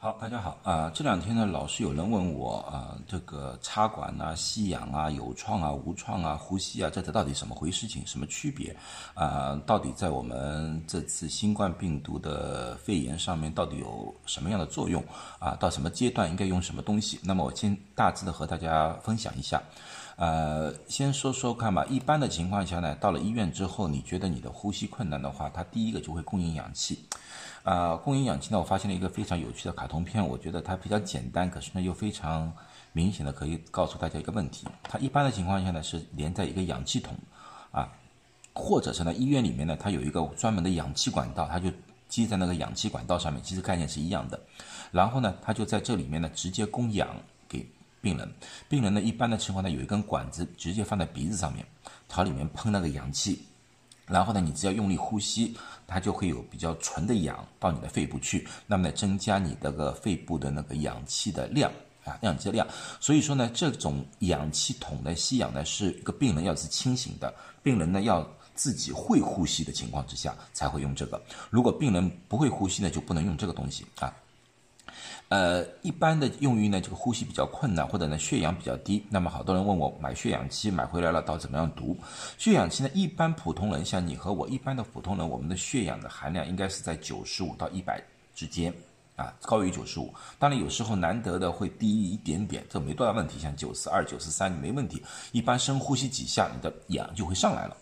好，大家好啊！这两天呢，老是有人问我啊，这个插管啊、吸氧啊、有创啊、无创啊、呼吸啊，这到底什么回事情？什么区别啊？到底在我们这次新冠病毒的肺炎上面，到底有什么样的作用啊？到什么阶段应该用什么东西？那么我先大致的和大家分享一下。呃，先说说看吧。一般的情况下呢，到了医院之后，你觉得你的呼吸困难的话，它第一个就会供应氧气。啊，供应氧气呢？我发现了一个非常有趣的卡通片，我觉得它比较简单，可是呢又非常明显的可以告诉大家一个问题：它一般的情况下呢是连在一个氧气筒，啊，或者是呢医院里面呢它有一个专门的氧气管道，它就接在那个氧气管道上面，其实概念是一样的。然后呢，它就在这里面呢直接供氧病人。病人呢一般的情况呢有一根管子直接放在鼻子上面，朝里面喷那个氧气。然后呢，你只要用力呼吸，它就会有比较纯的氧到你的肺部去，那么呢，增加你这个肺部的那个氧气的量啊，氧气的量。所以说呢，这种氧气筒的吸氧呢，是一个病人要是清醒的，病人呢要自己会呼吸的情况之下才会用这个。如果病人不会呼吸呢，就不能用这个东西啊。呃，一般的用于呢，这个呼吸比较困难，或者呢血氧比较低。那么好多人问我买血氧机买回来了，到怎么样读？血氧机呢，一般普通人像你和我一般的普通人，我们的血氧的含量应该是在九十五到一百之间啊，高于九十五。当然有时候难得的会低一点点，这没多大问题。像九十二、九十三没问题，一般深呼吸几下，你的氧就会上来了。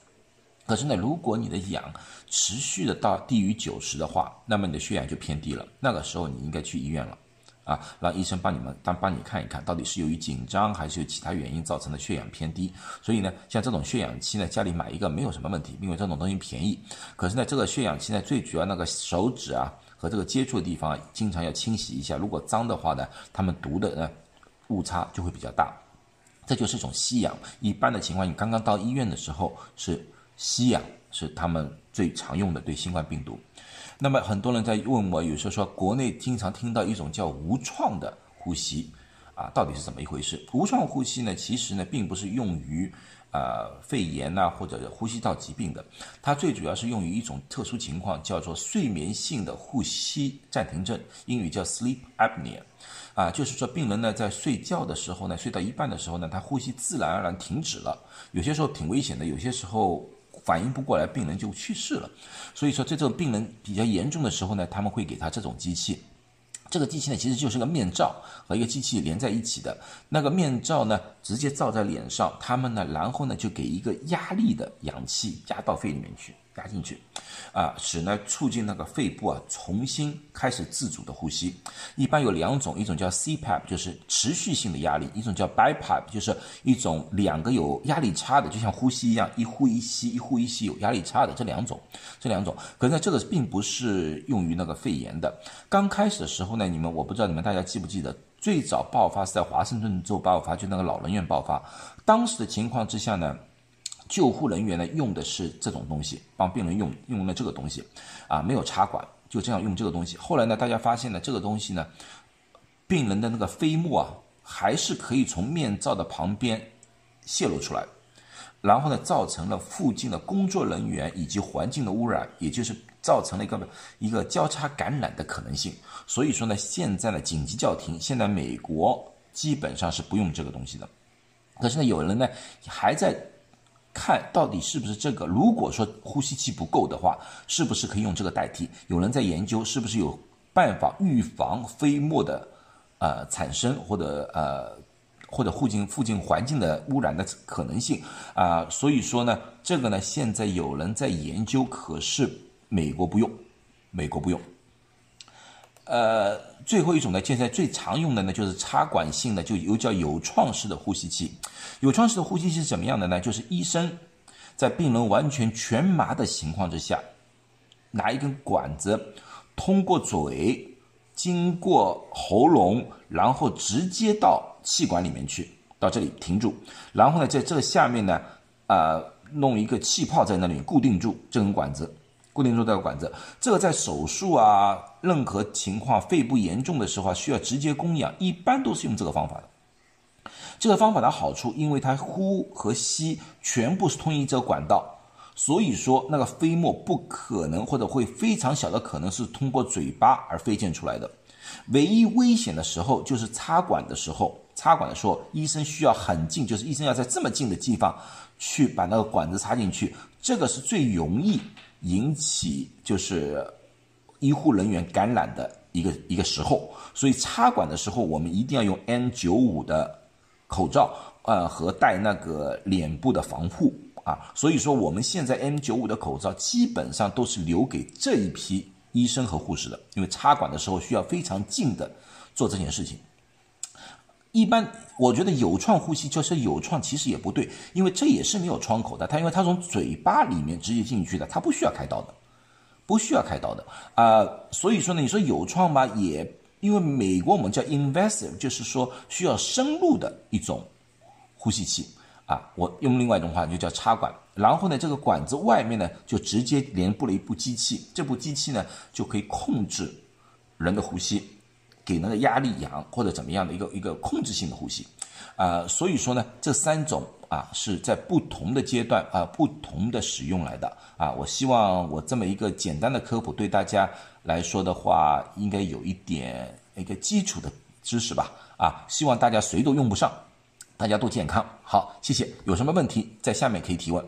可是呢，如果你的氧持续的到低于九十的话，那么你的血氧就偏低了。那个时候你应该去医院了。啊，让医生帮你们当帮你看一看到底是由于紧张还是有其他原因造成的血氧偏低。所以呢，像这种血氧期呢，家里买一个没有什么问题，因为这种东西便宜。可是呢，这个血氧期呢，最主要那个手指啊和这个接触的地方，经常要清洗一下。如果脏的话呢，他们读的呢误差就会比较大。这就是一种吸氧。一般的情况，你刚刚到医院的时候是吸氧，是他们最常用的对新冠病毒。那么很多人在问我，有时候说国内经常听到一种叫无创的呼吸，啊，到底是怎么一回事？无创呼吸呢，其实呢并不是用于呃肺炎呐或者呼吸道疾病的，它最主要是用于一种特殊情况，叫做睡眠性的呼吸暂停症，英语叫 sleep apnea，啊，就是说病人呢在睡觉的时候呢，睡到一半的时候呢，他呼吸自然而然停止了，有些时候挺危险的，有些时候。反应不过来，病人就去世了。所以说，在这种病人比较严重的时候呢，他们会给他这种机器。这个机器呢，其实就是个面罩和一个机器连在一起的。那个面罩呢，直接罩在脸上，他们呢，然后呢，就给一个压力的氧气压到肺里面去。压进去，啊，使呢促进那个肺部啊重新开始自主的呼吸。一般有两种，一种叫 CPAP，就是持续性的压力；一种叫 BiPAP，就是一种两个有压力差的，就像呼吸一样，一呼一吸，一呼一吸有压力差的这两种。这两种，可是呢，这个并不是用于那个肺炎的。刚开始的时候呢，你们我不知道你们大家记不记得，最早爆发是在华盛顿州爆发，就那个老人院爆发。当时的情况之下呢。救护人员呢用的是这种东西，帮病人用用了这个东西，啊，没有插管，就这样用这个东西。后来呢，大家发现呢，这个东西呢，病人的那个飞沫啊，还是可以从面罩的旁边泄露出来，然后呢，造成了附近的工作人员以及环境的污染，也就是造成了一个一个交叉感染的可能性。所以说呢，现在呢紧急叫停，现在美国基本上是不用这个东西的。可是呢，有人呢还在。看到底是不是这个？如果说呼吸器不够的话，是不是可以用这个代替？有人在研究是不是有办法预防飞沫的呃产生，或者呃或者附近附近环境的污染的可能性啊？所以说呢，这个呢现在有人在研究，可是美国不用，美国不用。呃，最后一种呢，现在最常用的呢，就是插管性的，就有叫有创式的呼吸器。有创式的呼吸器是怎么样的呢？就是医生在病人完全全麻的情况之下，拿一根管子，通过嘴，经过喉咙，然后直接到气管里面去，到这里停住，然后呢，在这个下面呢，呃，弄一个气泡在那里固定住这根管子。固定住这个管子，这个在手术啊，任何情况肺部严重的时候，需要直接供氧，一般都是用这个方法的。这个方法的好处，因为它呼和吸全部是通一这个管道，所以说那个飞沫不可能或者会非常小的可能是通过嘴巴而飞溅出来的。唯一危险的时候就是插管的时候，插管的时候，医生需要很近，就是医生要在这么近的地方去把那个管子插进去，这个是最容易引起就是医护人员感染的一个一个时候。所以插管的时候，我们一定要用 N95 的口罩，呃，和戴那个脸部的防护啊。所以说，我们现在 N95 的口罩基本上都是留给这一批。医生和护士的，因为插管的时候需要非常近的做这件事情。一般我觉得有创呼吸就是有创，其实也不对，因为这也是没有窗口的。它因为它从嘴巴里面直接进去的，它不需要开刀的，不需要开刀的啊。所以说呢，你说有创吧，也因为美国我们叫 invasive，就是说需要深入的一种呼吸器啊。我用另外一种话就叫插管。然后呢，这个管子外面呢，就直接连布了一部机器，这部机器呢，就可以控制人的呼吸，给那个压力氧或者怎么样的一个一个控制性的呼吸，啊，所以说呢，这三种啊是在不同的阶段啊不同的使用来的啊，我希望我这么一个简单的科普对大家来说的话，应该有一点一个基础的知识吧，啊，希望大家谁都用不上，大家都健康。好，谢谢。有什么问题在下面可以提问。